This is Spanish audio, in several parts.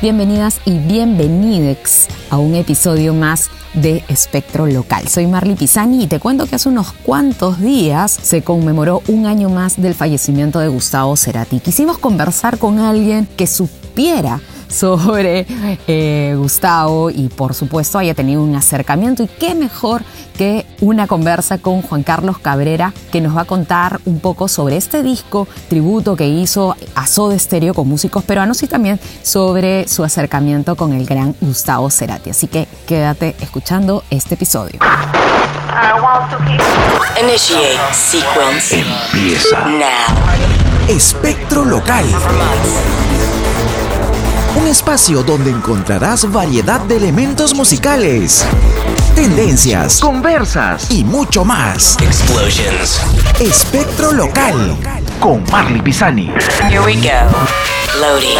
Bienvenidas y bienvenidex a un episodio más de Espectro Local. Soy Marley Pisani y te cuento que hace unos cuantos días se conmemoró un año más del fallecimiento de Gustavo Cerati. Quisimos conversar con alguien que supiera sobre eh, Gustavo y por supuesto haya tenido un acercamiento y qué mejor que una conversa con Juan Carlos Cabrera que nos va a contar un poco sobre este disco tributo que hizo a Soda Stereo con músicos peruanos y también sobre su acercamiento con el gran Gustavo Cerati. Así que quédate escuchando este episodio. Initiate sequence. Empieza. Now. Espectro Local. Un espacio donde encontrarás variedad de elementos musicales, tendencias, conversas y mucho más. Explosions. Espectro Local con Marley Pisani. Here we go. Loading.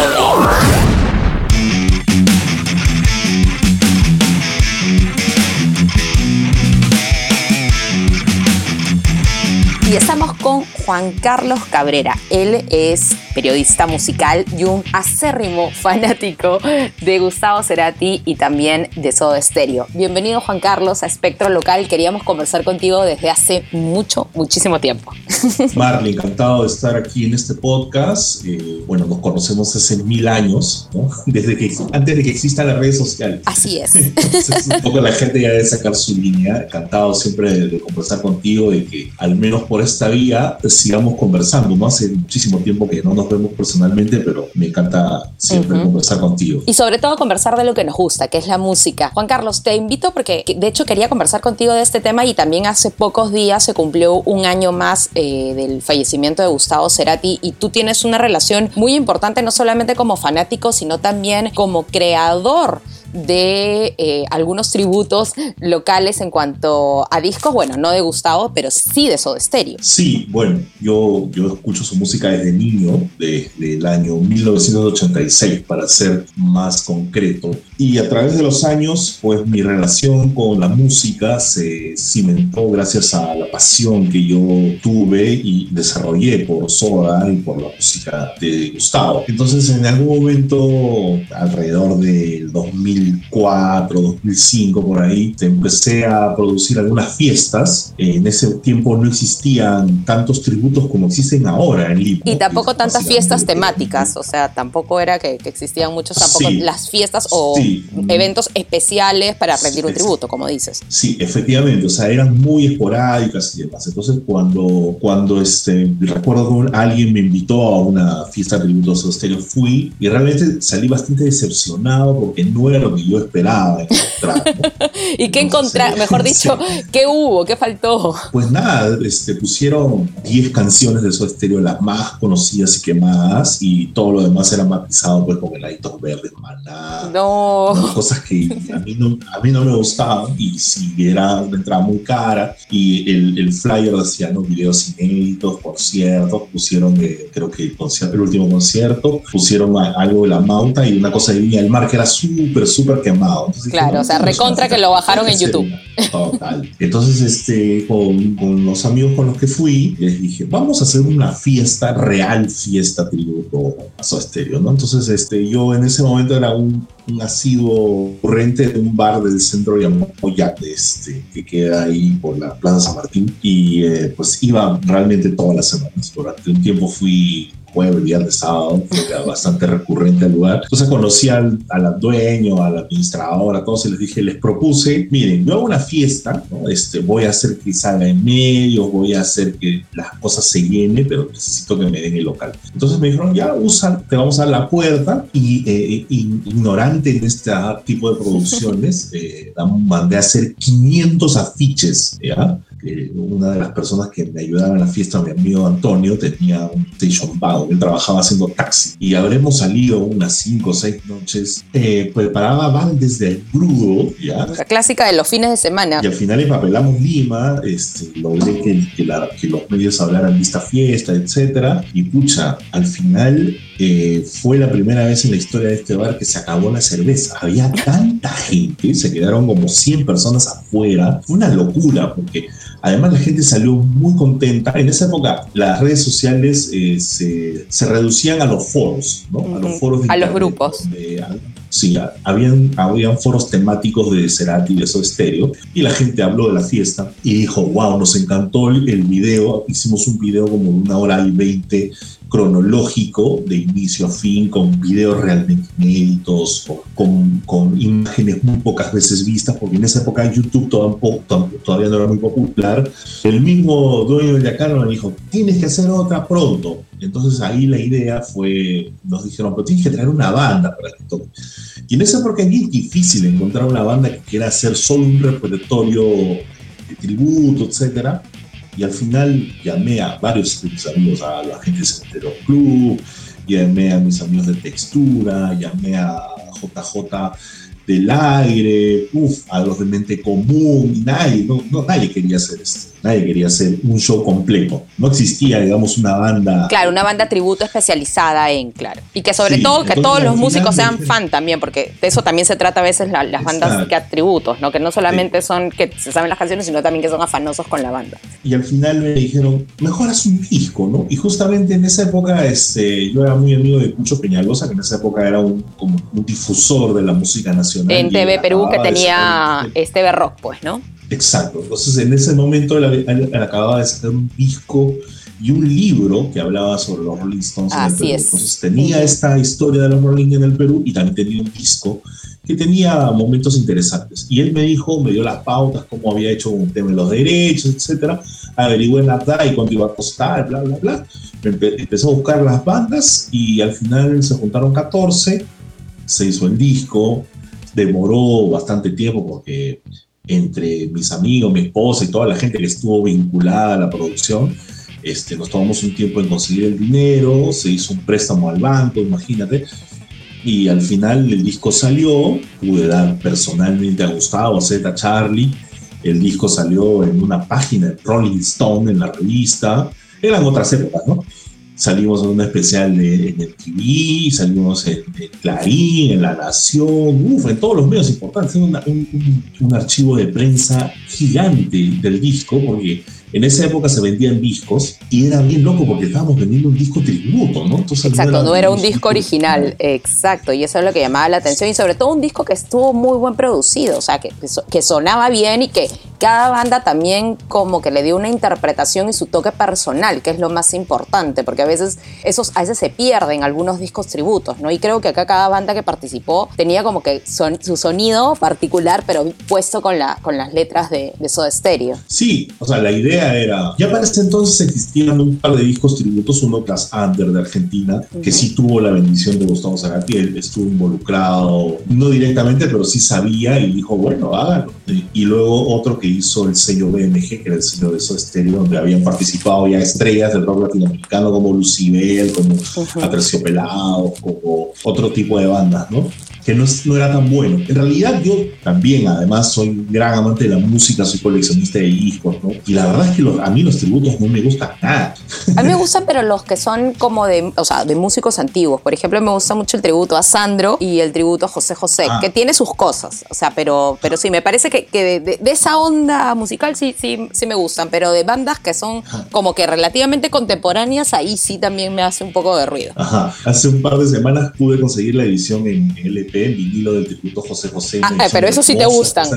Y estamos con Juan Carlos Cabrera. Él es periodista musical y un acérrimo fanático de Gustavo Cerati y también de Soda Stereo. Bienvenido Juan Carlos a Espectro Local. Queríamos conversar contigo desde hace mucho, muchísimo tiempo. Marley, encantado de estar aquí en este podcast. Eh, bueno, nos conocemos hace mil años, ¿no? Desde que, antes de que existan las redes sociales. Así es. Entonces, un poco la gente ya debe sacar su línea. Encantado siempre de, de conversar contigo y que al menos por esta vía sigamos conversando. ¿no? Hace muchísimo tiempo que no nos vemos personalmente, pero me encanta siempre conversar contigo. Y sobre todo conversar de lo que nos gusta, que es la música. Juan Carlos, te invito porque de hecho quería conversar contigo de este tema y también hace pocos días se cumplió un año más eh, del fallecimiento de Gustavo Cerati y tú tienes una relación muy importante no solamente como fanático, sino también como creador de eh, algunos tributos locales en cuanto a discos, bueno, no de Gustavo, pero sí de Soda Stereo. Sí, bueno, yo, yo escucho su música desde niño, desde el año 1986, para ser más concreto. Y a través de los años, pues mi relación con la música se cimentó gracias a la pasión que yo tuve y desarrollé por Soda y por la música de Gustavo. Entonces, en algún momento, alrededor del 2004, 2005, por ahí, empecé a producir algunas fiestas. En ese tiempo no existían tantos tributos como existen ahora en Lima. Y tampoco tantas fiestas temáticas, o sea, tampoco era que, que existían muchos, tampoco Sí. las fiestas o Sí. Eventos especiales para rendir un tributo, como dices. Sí, efectivamente, o sea, eran muy esporádicas y demás. Entonces, cuando, cuando este, recuerdo que alguien me invitó a una fiesta de tributo a Stereo, fui y realmente salí bastante decepcionado porque no era lo que yo esperaba encontrar. ¿no? ¿Y qué encontrar, mejor dicho, qué hubo, qué faltó? Pues nada, este, pusieron 10 canciones de Soda Stereo, las más conocidas y quemadas, y todo lo demás era matizado pues, con heladitos verdes, maná, No. ¿No? cosas que a mí no, a mí no me gustaban y si era una entrada muy cara y el, el flyer decía ¿no? videos inéditos, conciertos, pusieron eh, creo que el, concierto, el último concierto, pusieron algo de la Mauta y una cosa de Viña del Mar que era súper, súper quemado. Entonces dije, Claro, no, o sea, recontra que lo bajaron en YouTube. Total. Entonces, este, con, con los amigos con los que fui, les dije, vamos a hacer una fiesta, real fiesta tributo a Soda Stereo, ¿no? Entonces, este, yo en ese momento era un, un asiduo corriente de un bar del centro llamado Jack, este, que queda ahí por la Plaza San Martín, y eh, pues iba realmente todas las semanas. Durante un tiempo fui jueves, viernes, sábado, era bastante recurrente al lugar. Entonces conocí al, al dueño, al administrador, a todos y les dije, les propuse, miren, yo hago una fiesta, ¿no? este, voy a hacer que salga en medios, voy a hacer que las cosas se llenen, pero necesito que me den el local. Entonces me dijeron, ya, usa, te vamos a la puerta y eh, in- ignorante en este tipo de producciones, eh, mandé a hacer 500 afiches, ¿ya? Eh, una de las personas que me ayudaban en la fiesta, mi amigo Antonio, tenía un station wagon, él trabajaba haciendo taxi y habremos salido unas 5 o 6 noches, eh, preparaba bandes de grudo, ¿ya? La clásica de los fines de semana. Y al final empapelamos Lima, este, logré que, que, la- que los medios hablaran de esta fiesta, etcétera. Y pucha, al final eh, fue la primera vez en la historia de este bar que se acabó la cerveza. Había tanta gente, se quedaron como 100 personas afuera. Fue una locura porque Además, la gente salió muy contenta. En esa época, las redes sociales eh, se, se, reducían a los foros, ¿no? A los foros de A los grupos. sí, habían, habían foros temáticos de Cerati y de Soda Stereo. Y la gente habló de la fiesta y dijo, wow, nos encantó el, el video. Hicimos un video como de una hora y veinte cronológico de inicio a fin, con videos realmente inéditos, con, con, imágenes muy pocas veces vistas, porque en esa época YouTube todavía no era muy popular. El mismo dueño de Yacano me dijo, tienes que hacer otra pronto. Entonces ahí la idea fue, nos dijeron, pero tienes que traer una banda para que toque. Y en esa época es bien difícil encontrar una banda que quiera hacer solo un repertorio de tributo, etcétera y al final llamé a varios de mis amigos, a la gente de Club, llamé a mis amigos de Textura, llamé a JJ del aire, uf, a los de mente común, nadie, no, no, nadie quería hacer esto, nadie quería hacer un show completo. No existía, digamos, una banda. Claro, una banda tributo especializada en, claro. Y que sobre todo que todos los músicos sean fan también, porque de eso también se trata a veces las bandas que atributos, ¿no? Que no solamente son que se saben las canciones, sino también que son afanosos con la banda. Y al final me dijeron, mejor haz un disco, ¿no? Y justamente en esa época este, yo era muy amigo de Cucho Peñalosa, que en esa época era un, como un difusor de la música nacional en TV Perú que tenía este Rock, pues, ¿no? Exacto. Entonces, en ese momento él, acababa de sacar un disco y un libro que hablaba sobre los Rolling Stones en el Perú. Entonces, tenía esta historia de los Rolling en el Perú y también tenía un disco que tenía momentos interesantes. Y él me dijo, me dio las pautas, cómo había hecho un tema de los derechos, etcétera. Averigué en la y cuánto iba a costar, bla, bla, bla. Empezó a buscar las bandas y al final se juntaron 14, se hizo el disco, demoró bastante tiempo porque entre mis amigos, mi esposa y toda la gente que estuvo vinculada a la producción, este, nos tomamos un tiempo en conseguir el dinero, se hizo un préstamo al banco, imagínate, y al final el disco salió, pude dar personalmente a Gustavo, a Z, a Charlie, el disco salió en una página de Rolling Stone, en la revista, eran otras épocas, ¿no? Salimos en un especial de, en el TV, salimos en, Clarín, en La Nación, en todos los medios importantes. Un, un, un, archivo de prensa gigante del disco, porque en esa época se vendían discos y era bien loco porque estábamos vendiendo un disco tributo, ¿no? exacto, no era, un disco original, exacto, y eso es lo que llamaba la atención y sobre todo un disco que estuvo muy buen producido, o sea, que, que sonaba bien y que cada banda también como que le dio una interpretación y su toque personal, que es lo más importante, porque a veces esos a veces se pierden algunos discos tributos, ¿no? Y creo que acá cada banda que participó tenía como que son, su sonido particular, pero puesto con, la, con las letras de, de Soda Stereo. Sí, o sea, la idea era. Ya para este entonces existían un par de discos tributos, uno Class Under de Argentina, que sí tuvo la bendición de Gustavo Zagatti, él estuvo involucrado, no directamente, pero sí sabía y dijo, bueno, hágalo. Y luego otro que hizo el sello BMG, que era el sello de Soda Stereo, donde habían participado ya estrellas del rock latinoamericano como Lucibel, como Aterciopelados, como otro tipo de bandas, ¿no? Que no, no, era tan bueno. En realidad yo también, además, soy un gran amante de la música, soy coleccionista de discos, ¿no? Y la verdad es que a mí los tributos no me gustan nada. A mí me gustan, pero los que son como de, o sea, de músicos antiguos. Por ejemplo, me gusta mucho el tributo a Sandro y el tributo a José José, ah. que tiene sus cosas, o sea, pero, pero sí, me parece que, que de, esa onda musical sí, sí, sí me gustan, pero de bandas que son como que relativamente contemporáneas, ahí sí también me hace un poco de ruido. Ajá. Hace un par de semanas pude conseguir la edición en LP el vinilo del tributo José José. Ah, eh, pero eso sí te gustan.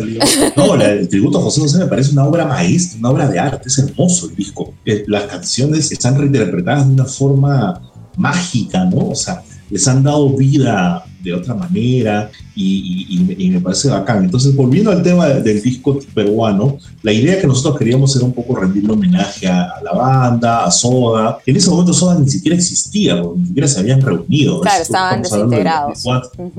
No, el tributo José José me parece una obra maestra, una obra de arte, es hermoso el disco. Eh, las canciones están reinterpretadas de una forma mágica, ¿no? O sea, les han dado vida de otra manera y, me parece bacán. Entonces, volviendo al tema del disco peruano, la idea que nosotros queríamos era un poco rendirle homenaje a, la banda, a Soda. En ese momento Soda ni siquiera existía, ni siquiera se habían reunido. Claro, estaban desintegrados.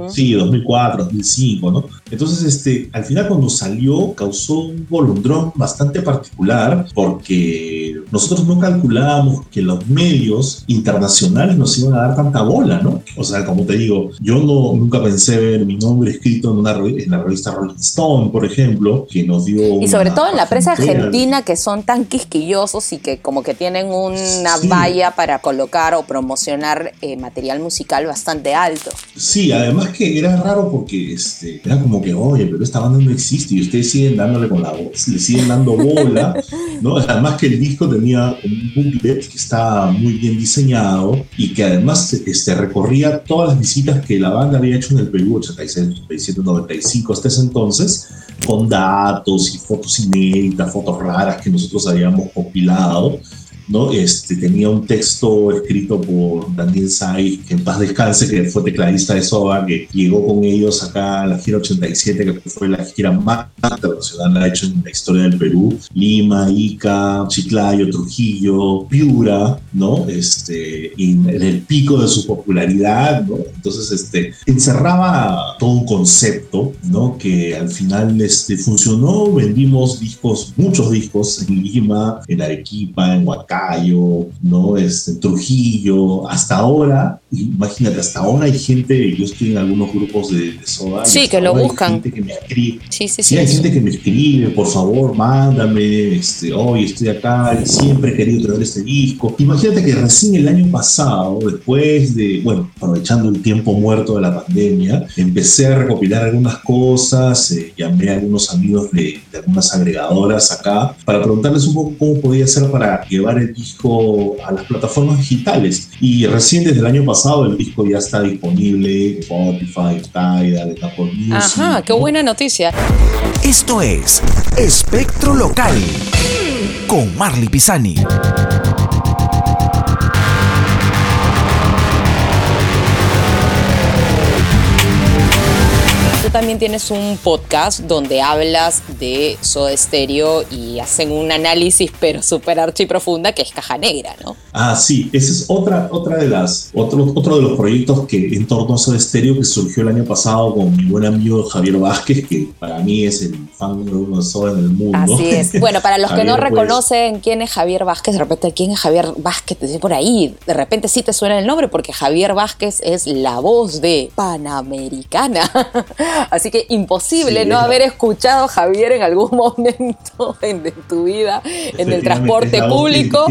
Sí, 2004, 2005, ¿no? Entonces, este, al final cuando salió causó un bolondrón bastante particular porque nosotros no calculábamos que los medios internacionales nos iban a dar tanta bola, ¿no? O sea, como te digo, yo no, nunca pensé ver mi nombre escrito en, una, en la revista Rolling Stone, por ejemplo, que nos dio... Y sobre todo en la prensa argentina, que son tan quisquillosos y que como que tienen una valla para colocar o promocionar eh, material musical bastante alto. Sí, además que era raro porque este, era como que, oye, pero esta banda no existe y ustedes siguen dándole con la voz, le siguen dando bola. ¿no? Además que el disco tenía un booklet que estaba muy bien diseñado y que además este, recorría todas las visitas que la banda había hecho en el Perú, 86, 87, 95, hasta ese entonces, con datos y fotos inéditas, fotos raras que nosotros habíamos compilado ¿no? Este, tenía un texto escrito por Daniel Sai, que en paz descanse, que fue tecladista de Soba, que llegó con ellos acá a la gira 87, que fue la gira más internacional hecho en la historia del Perú. Lima, Ica, Chiclayo, Trujillo, Piura, ¿no? Este, en, el pico de su popularidad, ¿no? Entonces, este, encerraba todo un concepto, ¿no? Que al final este, funcionó, vendimos discos, muchos discos en Lima, en Arequipa, en ¿no? Este, Trujillo, hasta ahora, imagínate, hasta ahora hay gente, yo estoy en algunos grupos de, de Soda. Sí, que lo buscan. Hay gente que me escribe. Sí, sí, sí. hay gente que me escribe, por favor, mándame, este, hoy estoy acá, siempre he querido traer este disco. Imagínate que recién el año pasado, después de, bueno, aprovechando el tiempo muerto de la pandemia, empecé a recopilar algunas cosas, eh, llamé a algunos amigos de, de algunas agregadoras acá para preguntarles un poco cómo podía hacer para llevar el disco a las plataformas digitales. Y recién desde el año pasado el disco ya está disponible en Spotify, Tidal, Apple Music. Ajá, qué buena noticia. Esto es Espectro Local con Marley Pisani. También tienes un podcast donde hablas de Soda Stereo y hacen un análisis, pero súper archiprofunda, que es Caja Negra, ¿no? Ah, sí, esa es otra, otra de las, otro, otro de los proyectos que en torno a Soda Stereo que surgió el año pasado con mi buen amigo Javier Vázquez, que para mí es el fan número uno de Soda en el mundo. Así es. Bueno, para los que no pues, reconocen quién es Javier Vázquez, de repente quién es Javier Vázquez, por ahí, de repente sí te suena el nombre, porque Javier Vázquez es la voz de Panamericana. Así que imposible no haber escuchado a Javier en algún momento en, tu vida, en el transporte público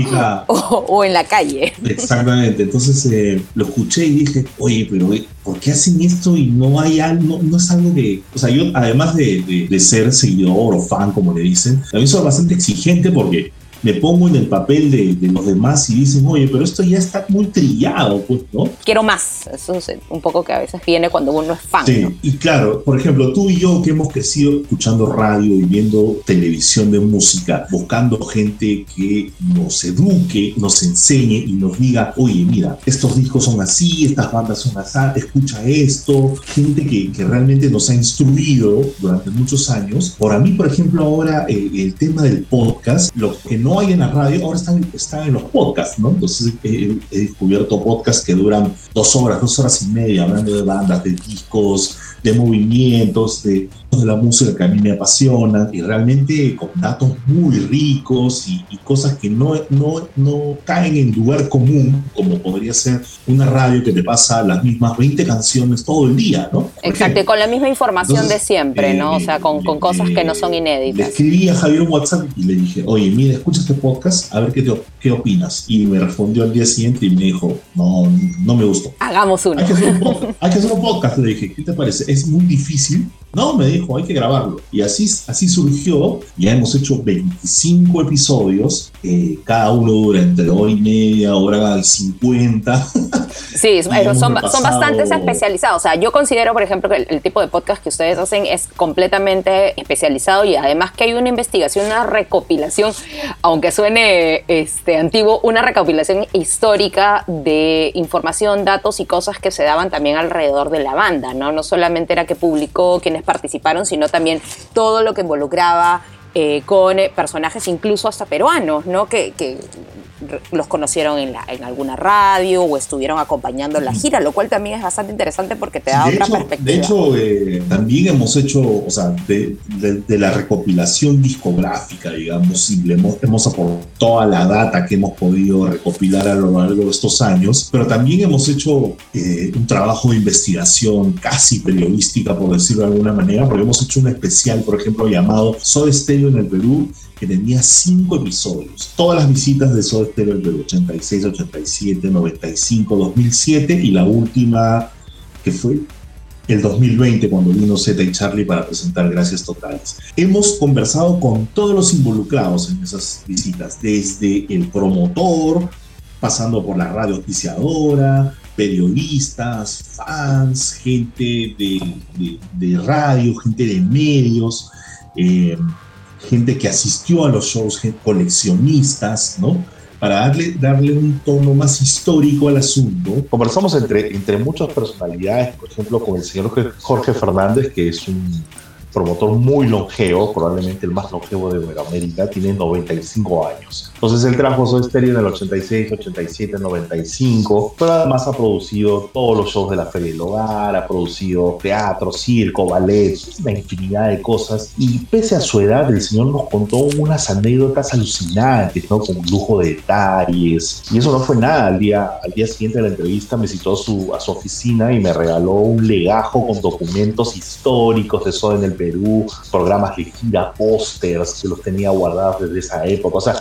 o, en calle. Exactamente. Entonces eh, lo escuché y dije, oye, pero eh, ¿por qué hacen esto y no hay algo, no, es algo que, o sea, yo además de, de ser seguidor o fan, como le dicen, también soy bastante exigente porque me pongo en el papel de, los demás y dicen, oye, pero esto ya está muy trillado, pues, ¿no? Quiero más. Eso es un poco que a veces viene cuando uno es fan. Sí, y claro, por ejemplo, tú y yo que hemos crecido escuchando radio y viendo televisión de música, buscando gente que nos eduque, nos enseñe y nos diga, oye, mira, estos discos son así, estas bandas son así, escucha esto, gente que, que realmente nos ha instruido durante muchos años. Por mí, por ejemplo, ahora eh, el tema del podcast, lo que no hay en la radio, ahora están, están en los podcasts, ¿no? Entonces he, descubierto podcasts que duran dos horas, dos horas y media, hablando de bandas, de discos, de movimientos, de, de la música que a mí me apasiona y realmente con datos muy ricos y, cosas que no, no, no caen en lugar común, como podría ser una radio que te pasa las mismas 20 canciones todo el día, ¿no? Exacto, y con la misma información de siempre, ¿no? O sea, con, con cosas que no son inéditas. Le escribí a Javier WhatsApp y le dije, oye, mira, escucha este podcast, a ver qué, te, qué opinas. Y me respondió al día siguiente y me dijo, no, no me gustó. Hagamos uno. Hay que hacer un podcast, hay que hacer un podcast. le dije, ¿qué te parece? Es muy difícil no, me dijo, hay que grabarlo. Y así, así surgió. Ya hemos hecho 25 episodios. Eh, cada uno dura entre hora y media, hora y 50. Sí, son, son bastante especializados. O sea, yo considero, por ejemplo, que el, tipo de podcast que ustedes hacen es completamente especializado y además que hay una investigación, una recopilación, aunque suene este, antiguo, una recopilación histórica de información, datos y cosas que se daban también alrededor de la banda, ¿no? No solamente era que publicó quienes participaron, sino también todo lo que involucraba eh, con eh, personajes incluso hasta peruanos, ¿no? Que, que los conocieron en, la, en, alguna radio o estuvieron acompañando la gira, lo cual también es bastante interesante porque te da otra perspectiva. De hecho, eh, también hemos hecho, o sea, de, de, la recopilación discográfica, digamos, y hemos, hemos aportado toda la data que hemos podido recopilar a lo largo de estos años, pero también hemos hecho eh, un trabajo de investigación casi periodística, por decirlo de alguna manera, porque hemos hecho un especial, por ejemplo, llamado Soy Estéreo en el Perú, que tenía cinco episodios. Todas las visitas de Soda Stereo del 86, 87, 95, 2007 y la última que fue el 2020 cuando vino Z y Charlie para presentar Gracias Totales. Hemos conversado con todos los involucrados en esas visitas, desde el promotor, pasando por la radio oficiadora, periodistas, fans, gente de, radio, gente de medios, eh, gente que asistió a los shows, coleccionistas, ¿no? Para darle, darle un tono más histórico al asunto. Conversamos entre, entre muchas personalidades, por ejemplo, con el señor Jorge Fernández, que es un promotor muy longevo, probablemente el más longevo de América, tiene 95 años. Entonces él trajo Soda Stereo en el 86, 87, 95, pero además ha producido todos los shows de la Feria del Hogar, ha producido teatro, circo, ballet, una infinidad de cosas. Y pese a su edad, el señor nos contó unas anécdotas alucinantes, ¿no? Con lujo de detalles. Y eso no fue nada. Al día, al día siguiente de la entrevista me citó a su, a su oficina y me regaló un legajo con documentos históricos de Soda en el Perú, programas de gira, pósters que los tenía guardados desde esa época. O sea,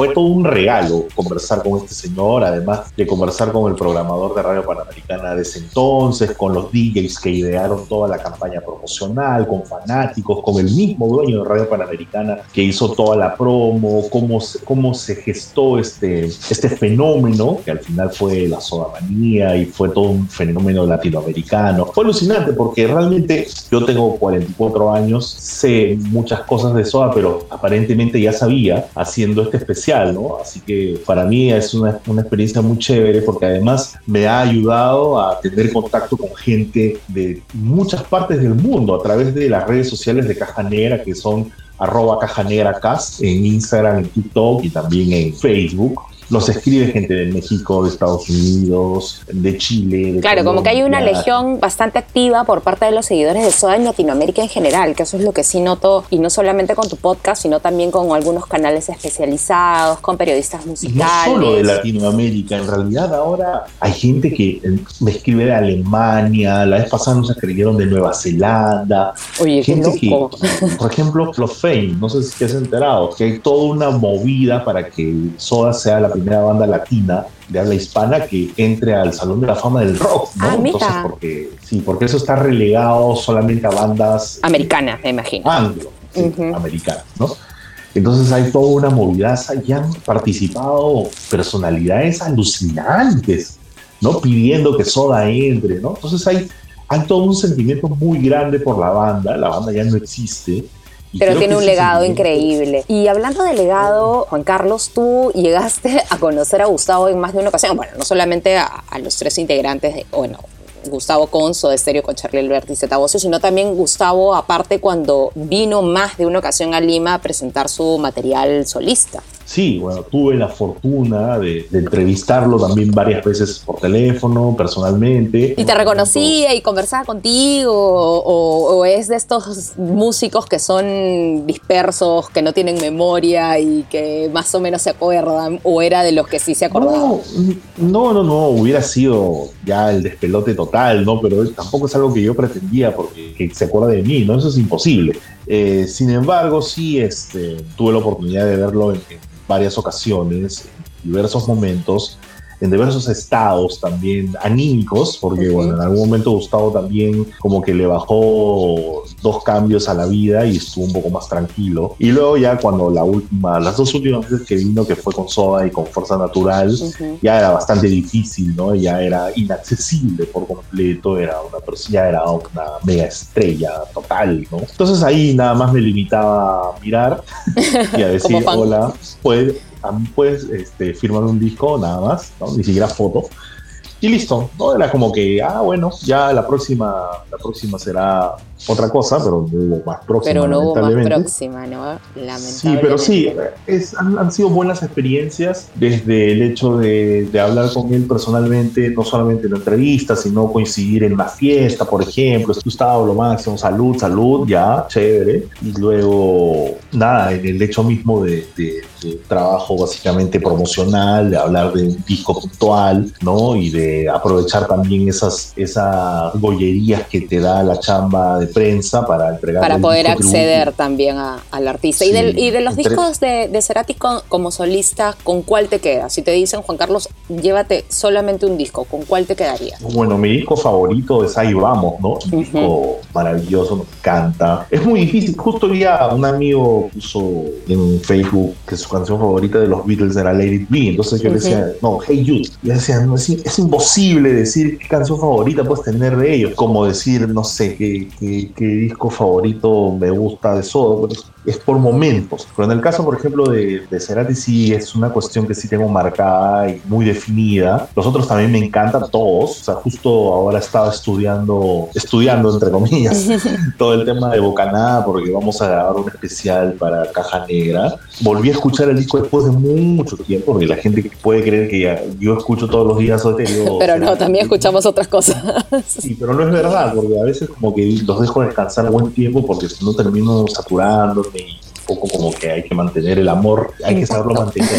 fue todo un regalo conversar con este señor, además de conversar con el programador de Radio Panamericana de ese entonces, con los DJs que idearon toda la campaña promocional, con fanáticos, con el mismo dueño de Radio Panamericana que hizo toda la promo, cómo, cómo se gestó este, este fenómeno, que al final fue la soda manía y fue todo un fenómeno latinoamericano. Fue alucinante porque realmente yo tengo 44 años, sé muchas cosas de soda, pero aparentemente ya sabía haciendo este especial Así que para mí es una, experiencia muy chévere porque además me ha ayudado a tener contacto con gente de muchas partes del mundo a través de las redes sociales de Caja Negra que son arroba Caja Negra Cast en Instagram, en TikTok y también en Facebook los escribe gente de México, de Estados Unidos, de Chile. claro, como que hay una legión bastante activa por parte de los seguidores de Soda en Latinoamérica en general, que eso es lo que sí noto, y no solamente con tu podcast, sino también con algunos canales especializados, con periodistas musicales. No solo de Latinoamérica, en realidad ahora hay gente que eh, me escribe de Alemania, la vez pasada nos escribieron de Nueva Zelanda. Oye, gente qué loco. Que, por ejemplo, los Fame, no sé si te has enterado, que hay toda una movida para que Soda sea la primera banda latina de habla hispana que entre al Salón de la Fama del Rock, ¿no? Ah, Entonces, porque, sí, porque eso está relegado solamente a bandas americanas, me imagino. Anglo, americanas, ¿no? Entonces hay toda una movidaza y han participado personalidades alucinantes, ¿no? Pidiendo que Soda entre, ¿no? Entonces hay, hay todo un sentimiento muy grande por la banda, la banda ya no existe, pero tiene un legado increíble. Y hablando de legado, Juan Carlos, tú llegaste a conocer a Gustavo en más de una ocasión. Bueno, no solamente a, los tres integrantes, de, bueno, Gustavo Conso de Estéreo con Charlie Alberti y Zeta sino también Gustavo, aparte, cuando vino más de una ocasión a Lima a presentar su material solista. Sí, bueno, tuve la fortuna de, entrevistarlo también varias veces por teléfono, personalmente. ¿Y te reconocía y conversaba contigo? O, es de estos músicos que son dispersos, que no tienen memoria y que más o menos se acuerdan? ¿O era de los que sí se acordaban? No, no, no, hubiera sido ya el despelote total, ¿no? Pero tampoco es algo que yo pretendía porque se acuerda de mí, ¿no? Eso es imposible. Eh, sin embargo, sí este, tuve la oportunidad de verlo en varias ocasiones, en diversos momentos, en diversos estados también anímicos, porque bueno, en algún momento Gustavo también como que le bajó dos cambios a la vida y estuvo un poco más tranquilo. Y luego ya cuando la última, las dos últimas veces que vino, que fue con Soda y con Fuerza Natural, ya era bastante difícil, ¿no? Ya era inaccesible por completo, era una ya era una mega estrella total, ¿no? Entonces ahí nada más me limitaba a mirar y a decir, hola, pues mí puedes este, firmar un disco nada más, ¿no? ni siquiera foto. Y listo, ¿no? Era como que, ah, bueno, ya la próxima, la próxima será otra cosa, pero no hubo más próxima. Pero no hubo más próxima, ¿no? Lamentablemente. Sí, pero sí, es, han, sido buenas experiencias desde el hecho de, de, hablar con él personalmente, no solamente en la entrevista, sino coincidir en la fiesta, por ejemplo. Gustavo, lo máximo, salud, salud, ya, chévere. Y luego, nada, en el hecho mismo de trabajo básicamente promocional, de hablar de un disco puntual, ¿no? Y de aprovechar también esas, esas bollerías que te da la chamba de prensa para entregar. Para poder acceder también a- al artista. y, del- y de los entre- discos de, de Cerati con- como solista, ¿con cuál te quedas? Si te dicen, Juan Carlos, llévate solamente un disco, ¿con cuál te quedaría? Bueno, mi disco favorito es Ahí Vamos, ¿no? Un disco maravilloso, me encanta. Es muy difícil. Justo día un amigo puso en Facebook que su canción favorita de los Beatles era Let It Be. Entonces yo le decía, no, Hey Jude. Yo decía, no, es, es imposible decir qué canción favorita puedes tener de ellos. Como decir, no sé, qué, qué- qué disco favorito me gusta de Soda. Pero es- por momentos. Pero en el caso, por ejemplo, de, de Cerati, sí es una cuestión que sí tengo marcada y muy definida. Los otros también me encantan todos. O sea, justo ahora estaba estudiando, estudiando entre comillas, todo el tema de Bocanada porque vamos a grabar un especial para Caja Negra. Volví a escuchar el disco después de mucho tiempo, porque la gente puede creer que ya- yo escucho todos los días Soda Stereo, Pero no, también escuchamos otras cosas. Sí, pero no es verdad, porque a veces como que los dejo descansar buen tiempo porque si no termino saturándome y un poco como que hay que mantener el amor, hay que saberlo mantener.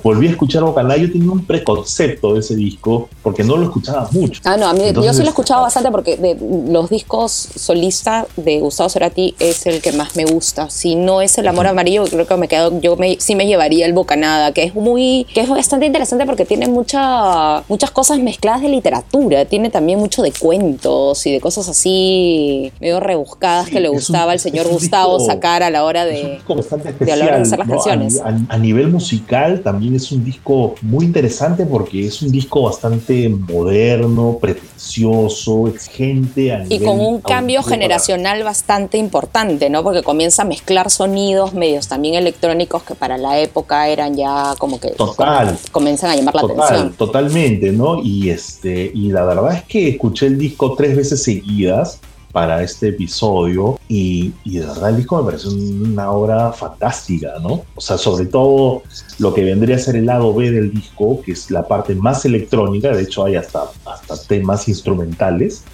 Volví a escuchar Bocaná, yo tenía un preconcepto de ese disco porque no lo escuchaba mucho. Ah, no, a mí yo Entonces, sí lo he escuchado bastante porque de los discos solista de Gustavo Cerati es el que más me gusta. Si no es el Amor Amarillo, creo que me quedo, yo me, sí me llevaría el Bocanada, que es muy, que es bastante interesante porque tiene mucha, muchas cosas mezcladas de literatura, tiene también mucho de cuentos y de cosas así medio rebuscadas Sí, que le un- gustaba al señor Gustavo disco- sacar a la hora un de... bastante a la hora de especial. hacer las ¿no? A- canciones. A, a nivel musical también es un disco muy interesante porque es un disco bastante moderno, pretencioso, exigente. A Y nivel con un cambio para- generacional bastante importante, ¿no? Porque comienza a mezclar sonidos medios también electrónicos que para la época eran ya como que Total. comienzan a llamar la Total, atención. totalmente, ¿no? Y este, y la verdad es que escuché el disco tres veces seguidas para este episodio y, y de verdad el disco me pareció una obra fantástica, ¿no? O sea, sobre todo lo que vendría a ser el lado B del disco, que es la parte más electrónica, de hecho hay hasta, hasta temas instrumentales,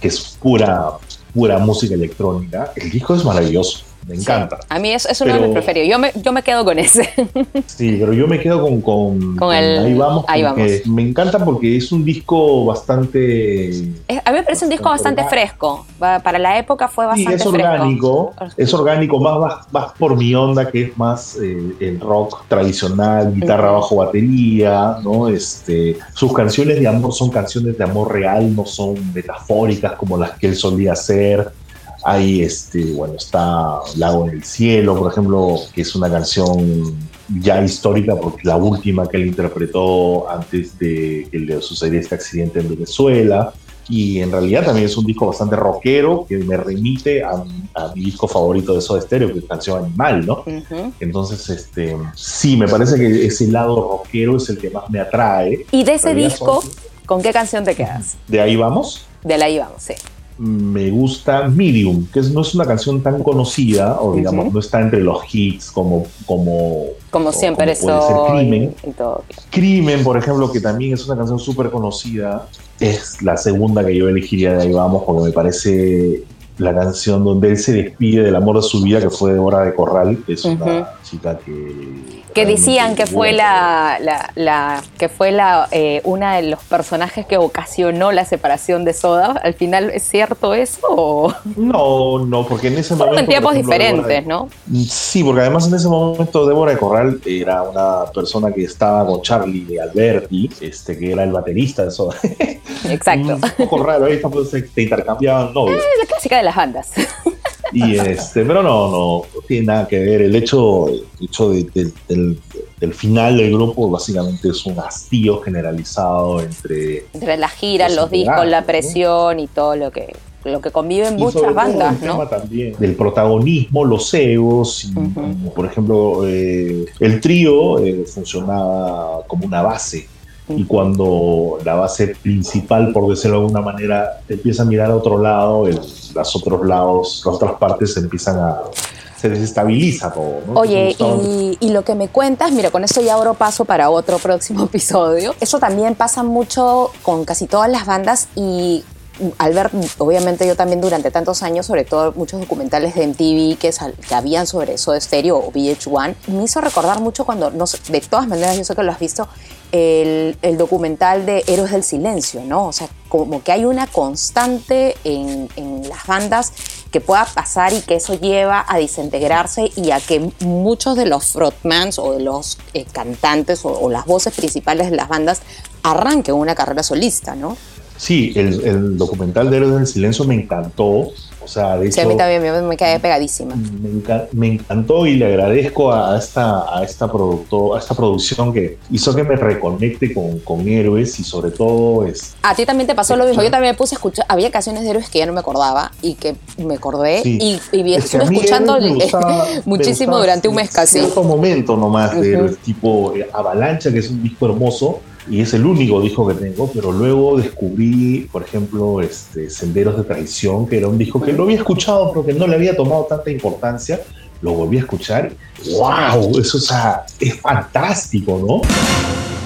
que es pura, pura música electrónica. El disco es maravilloso, me encanta. A mí es, es uno de Pero- mis preferidos. Yo me, yo me quedo con ese. Sí, pero yo me quedo con, con, Con el- Ahí Vamos. Ahí porque Me encanta porque es un disco bastante... Es- A mí me parece un disco bastante fresco. Para la época fue Sí, bastante es fresco. orgánico, es orgánico, más, más, más por mi onda, que es más eh, el rock tradicional, guitarra bajo batería, ¿no? Este, sus canciones de amor son canciones de amor real, no son metafóricas como las que él solía hacer. Hay, este, bueno, está Lago en el Cielo, por ejemplo, que es una canción ya histórica porque es la última que él interpretó antes de que le sucediera este accidente en Venezuela. Y en realidad también es un disco bastante rockero que me remite a, a mi disco favorito de Soda Stereo, que es Canción Animal, ¿no? Entonces, este, sí, me parece que ese lado rockero es el que más me atrae. Y de ese disco, son- ¿con qué canción te quedas? De ahí vamos. De la íbamos, sí. Me gusta Medium, que es- no es una canción tan conocida, o digamos, no está entre los hits como, como, Como siempre puede ser. Crimen. Y todo. Crimen, por ejemplo, que también es una canción súper conocida, es la segunda que yo elegiría de ahí vamos, porque me parece la canción donde él se despide del amor de su vida, que fue Hora de Corral, que es una. Chica que... Que decían que fue la, la, la- que fue la eh, una de los personajes que ocasionó la separación de Soda. Al final es cierto eso o No, no, porque en ese fueron momento... en tiempos Débora de- diferentes, ¿no? Sí, porque además en ese momento Débora de Corral era una persona que estaba con Charlie Alberti, este, que era el baterista de eso. Exacto. Un poco raro, ahí pues, se te intercambiaban novios. Es la clásica de las bandas. Y este, pero no, no, no tiene nada que ver. El hecho, el hecho de- de- del, del final del grupo básicamente es un hastío generalizado entre Entre las giras, Los los discos, la presión y todo lo que lo que conviven Y muchas sobre todo bandas, el ¿no? tema también del protagonismo, los egos, y, Ujú. por ejemplo, eh, el trío eh, funcionaba como una base. Y cuando la base principal, por decirlo de alguna manera, empieza a mirar a otro lado, el- las otros lados, las otras partes empiezan a se desestabiliza todo. ¿no? Oye, y, y lo que me cuentas, mira, con eso ya abro paso para otro próximo episodio. Eso también pasa mucho con casi todas las bandas y al ver, obviamente yo también durante tantos años, sobre todo muchos documentales de MTV que, sal- que habían sobre Soda Stereo o VH1, me hizo recordar mucho cuando, no sé, de todas maneras yo sé que lo has visto, el, documental de Héroes del Silencio, ¿no? O sea, como que hay una constante en, las bandas que pueda pasar y que eso lleva a desintegrarse y a que muchos de los frontmans o de los eh, cantantes o, las voces principales de las bandas arranquen una carrera solista, ¿no? Sí, el documental de Héroes del Silencio me encantó. O sea, de Sí, a hecho, mí también me, me quedé pegadísima. me, enca- me encantó y le agradezco a, esta, a, esta producto, a esta producción que hizo que me reconecte con, con héroes y sobre todo es, A ti también te pasó lo mismo. Yo también me puse a escuchar. Había canciones de héroes que ya no me acordaba y que me acordé Sí. y, y Es estuve escuchando gustaba- muchísimo durante un mes casi. Cierto momento nomás de Ujú. Héroes, tipo eh, Avalancha, que es un disco hermoso y es el único disco que tengo, pero luego descubrí, por ejemplo, este, Senderos de Traición, que era un disco que lo había escuchado, pero que no le había tomado tanta importancia. Lo volví a escuchar. ¡Wow! Eso o sea, es fantástico, ¿no?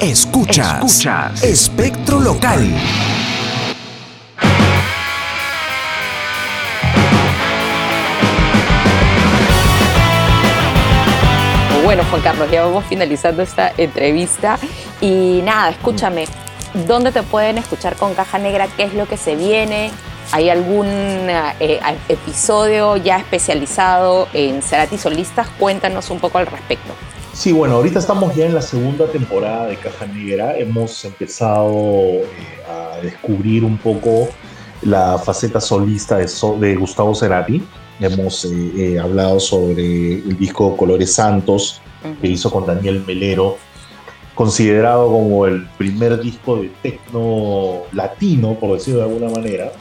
Escuchas. Escuchas. Espectro local. Bueno, Juan Carlos, ya vamos finalizando esta entrevista. Y nada, escúchame, ¿dónde te pueden escuchar con Caja Negra? ¿Qué es lo que se viene? ¿Hay algún eh, episodio ya especializado en Cerati Solistas? Cuéntanos un poco al respecto. Sí, bueno, ahorita estamos ya en la segunda temporada de Caja Negra. Hemos empezado eh, a descubrir un poco la faceta solista de, So- de Gustavo Cerati. Hemos eh, eh, hablado sobre el disco Colores Santos que hizo con Daniel Melero, considerado como el primer disco de tecno latino, por decirlo de alguna manera.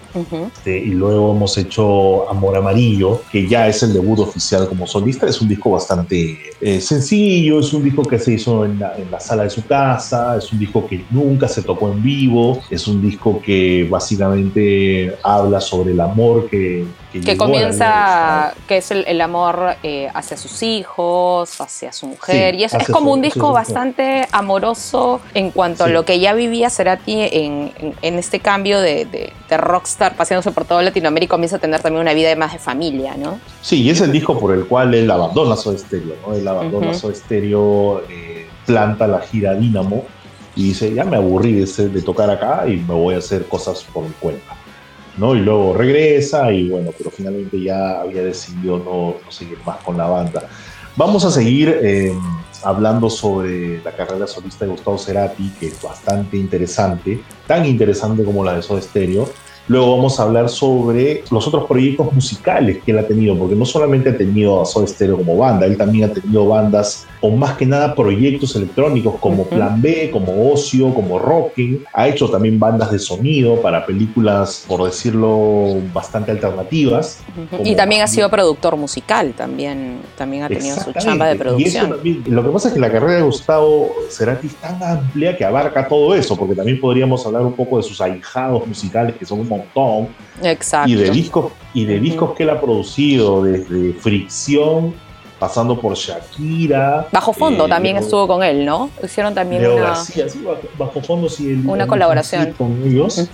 Este, y luego hemos hecho Amor Amarillo, que ya es el debut oficial como solista. Es un disco bastante eh, sencillo, es un disco que se hizo en la, en la sala de su casa, es un disco que nunca se tocó en vivo, es un disco que básicamente habla sobre el amor que... Que, comienza, que es el, el amor eh, hacia sus hijos, hacia su mujer. Sí, y es, es como su- un disco bastante amoroso en cuanto a lo que ya vivía Cerati en, en- en este cambio de, de- de rockstar paseándose por toda Latinoamérica comienza a tener también una vida más de familia, ¿no? Sí, y es el disco por el cual él abandona Soda Stereo, ¿no? Él abandona. Soda Stereo, eh, planta la gira Dínamo y dice, ya me aburrí de, ser- de tocar acá y me voy a hacer cosas por mi cuenta, ¿no? Y luego regresa y bueno, pero finalmente ya había decidido no, no seguir más con la banda. Vamos a seguir eh, hablando sobre la carrera solista de Gustavo Cerati, que es bastante interesante, tan interesante como la de Soda Stereo. Luego vamos a hablar sobre los otros proyectos musicales que él ha tenido, porque no solamente ha tenido a Soda Stereo como banda, él también ha tenido bandas o más que nada proyectos electrónicos como. Plan B, como Ocio, como Rocking. Ha hecho también bandas de sonido para películas, por decirlo, bastante alternativas. Y también ha sido productor musical, también, también ha tenido su chamba de Y eso producción. también- lo que pasa es que la carrera de Gustavo Cerati es tan amplia que abarca todo eso, porque también podríamos hablar un poco de sus ahijados musicales, que son un montón, Exacto. y de discos y de discos que él ha producido desde Fricción pasando por Shakira Bajo fondo eh, también Leo- estuvo con él, ¿no? Hicieron también Leo una... García, sí, bajo, fondo sí él- Una colaboración. sí, con ellos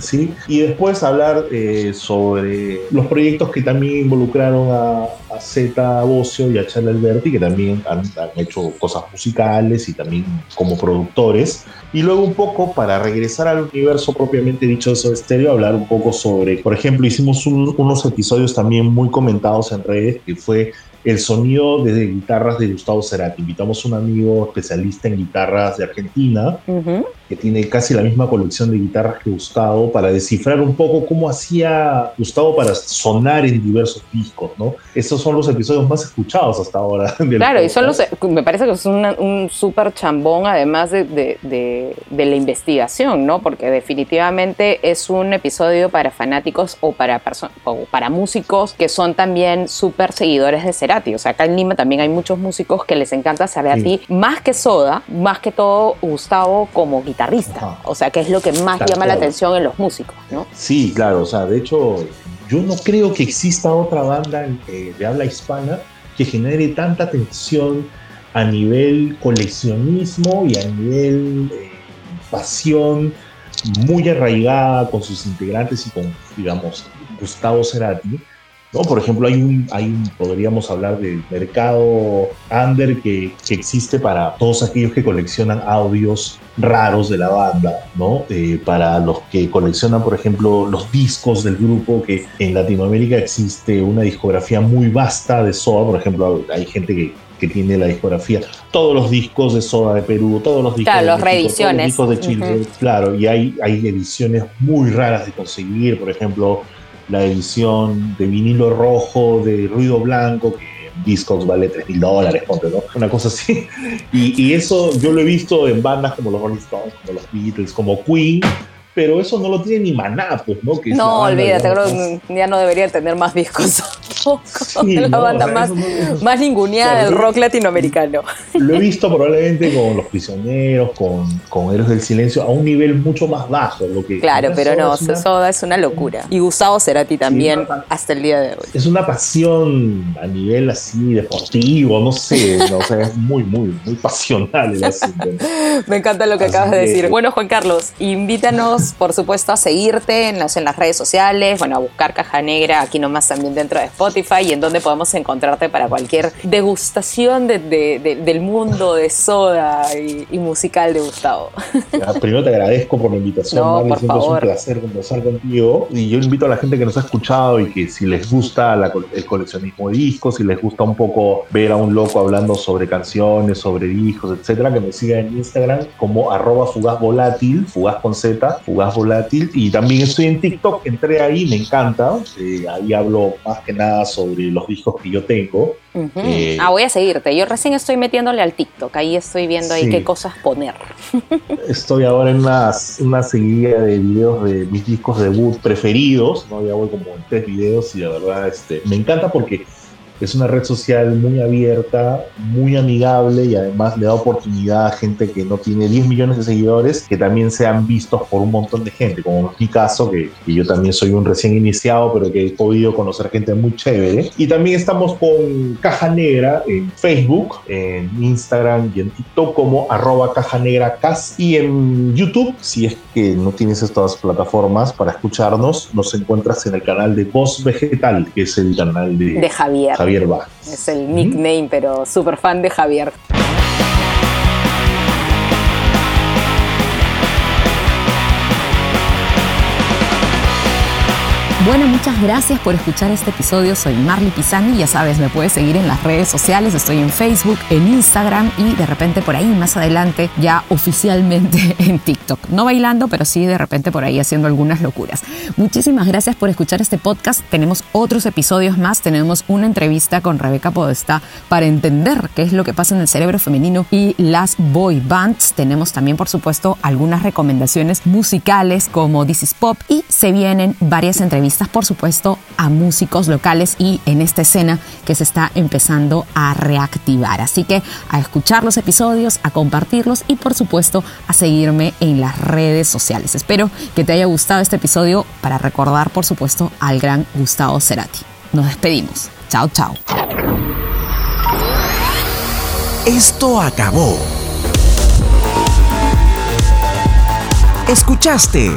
sí y después hablar eh, sobre los proyectos que también involucraron a, a Zeta Bocio y a Charlie Alberti que también han, han hecho cosas musicales y también como productores y luego un poco para regresar al universo propiamente dicho de Soda Stereo, hablar un poco sobre, por ejemplo, hicimos un- unos episodios también muy comentados en redes, que fue el sonido de guitarras de Gustavo Cerati. Invitamos a un amigo especialista en guitarras de Argentina, Ujú. Que tiene casi la misma colección de guitarras que Gustavo, para descifrar un poco cómo hacía Gustavo para sonar en diversos discos, ¿no? Esos son los episodios más escuchados hasta ahora. Claro, y son los, me parece que es una- un súper chambón además de, de- de- de la investigación, ¿no? Porque definitivamente es un episodio para fanáticos o para, o para músicos que son también súper seguidores de Cerati. O sea, acá en Lima también hay muchos músicos que les encanta Cerati, más que Soda, más que todo Gustavo como guitarrista. Ajá. O sea, que es lo que más Tal llama la atención en los músicos, ¿no? Sí, claro, o sea, de hecho, yo no creo que exista otra banda eh, de habla hispana que genere tanta atención a nivel coleccionismo y a nivel eh, pasión muy arraigada con sus integrantes y con, digamos, Gustavo Cerati. ¿No? Por ejemplo, hay un, hay un, podríamos hablar del mercado under que, que existe para todos aquellos que coleccionan audios raros de la banda, ¿no? Eh, para los que coleccionan, por ejemplo, los discos del grupo, que en Latinoamérica existe una discografía muy vasta de Soda, por ejemplo, hay gente que, que tiene la discografía, todos los discos de Soda de Perú, todos los discos Claro, de los México, reediciones. todos los discos de Chile, claro, y hay, hay ediciones muy raras de conseguir, por ejemplo, la edición de vinilo rojo de ruido blanco, que en Discogs vale 3 mil dólares, ¿no? Una cosa así. Y, y eso yo lo he visto en bandas como los Rolling Stones, como los Beatles, como Queen, pero eso no lo tiene ni Maná, pues, ¿no? Que la No, olvídate, creo que ya no debería tener más discos. Sí, la no, banda o sea, más, eso no- eso- más ninguneada Claro, del rock latinoamericano. Lo he visto probablemente con Los Prisioneros, con, con Héroes del Silencio, a un nivel mucho más bajo. Lo que Claro, pero no, es una, Soda es una locura. Y Gustavo Cerati también hasta el día de hoy. es una pasión a nivel así deportivo, no sé, no, o sea, es muy, muy, muy pasional el asunto. Me encanta lo que Así acabas de decir. Bueno, Juan Carlos, invítanos, por supuesto, a seguirte en las, en las redes sociales, bueno, a buscar Caja Negra aquí nomás también dentro de Spotify y en donde podemos encontrarte para cualquier degustación de- de- de- del mundo de soda y, y musical de Gustavo. Ya, Primero te agradezco por la invitación, No, Mari, por siempre es favor. un placer conversar contigo. Y yo invito a la gente que nos ha escuchado y que si les gusta la el coleccionismo de discos, si les gusta un poco ver a un loco hablando sobre canciones, sobre discos, etcétera, que me sigan en Instagram como arroba fugaz volátil, fugaz con Z, fugaz volátil. Y también estoy en TikTok, entré ahí, me encanta. Eh, ahí hablo más que nada sobre los discos que yo tengo. Eh, ah, voy a seguirte. Yo recién estoy metiéndole al TikTok. Ahí estoy viendo ahí qué cosas poner. Estoy ahora en una, una seguida de videos de mis discos debut preferidos, ¿no? Ya voy como en tres videos y la verdad este, me encanta porque es una red social muy abierta, muy amigable y además le da oportunidad a gente que no tiene 10 millones de seguidores que también sean vistos por un montón de gente, como es mi caso, que, que yo también soy un recién iniciado, pero que he podido conocer gente muy chévere. Y también estamos con Caja Negra en Facebook, en Instagram y en TikTok como arroba Caja Negra Cas y en YouTube, si es que no tienes estas plataformas para escucharnos, nos encuentras en el canal de Voz Vegetal, que es el canal de, De Javier. Javier Vázquez. Es el nickname, pero súper fan de Javier. Bueno, muchas gracias por escuchar este episodio. Soy Marley Pisani. Ya sabes, me puedes seguir en las redes sociales. Estoy en Facebook, en Instagram y de repente por ahí más adelante ya oficialmente en TikTok. No bailando, pero sí de repente por ahí haciendo algunas locuras. Muchísimas gracias por escuchar este podcast. Tenemos otros episodios más. Tenemos una entrevista con Rebeca Podestá para entender qué es lo que pasa en el cerebro femenino y las boy bands. Tenemos también, por supuesto, algunas recomendaciones musicales como This is Pop y se vienen varias entrevistas, por supuesto, a músicos locales y en esta escena que se está empezando a reactivar. Así que a escuchar los episodios, a compartirlos y, por supuesto, a seguirme en las redes sociales. Espero que te haya gustado este episodio para recordar, por supuesto, al gran Gustavo Cerati. Nos despedimos. Chao, chao. Esto acabó. Escuchaste